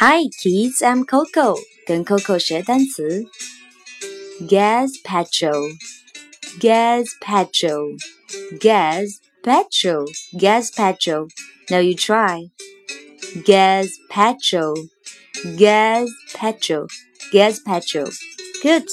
Hi kids, I'm Coco. 跟 Coco 学单词。Gas petrol, gas petrol, gas petrol, gazpacho. Now you try. Gas petrol, gas petrol, gazpacho. Good.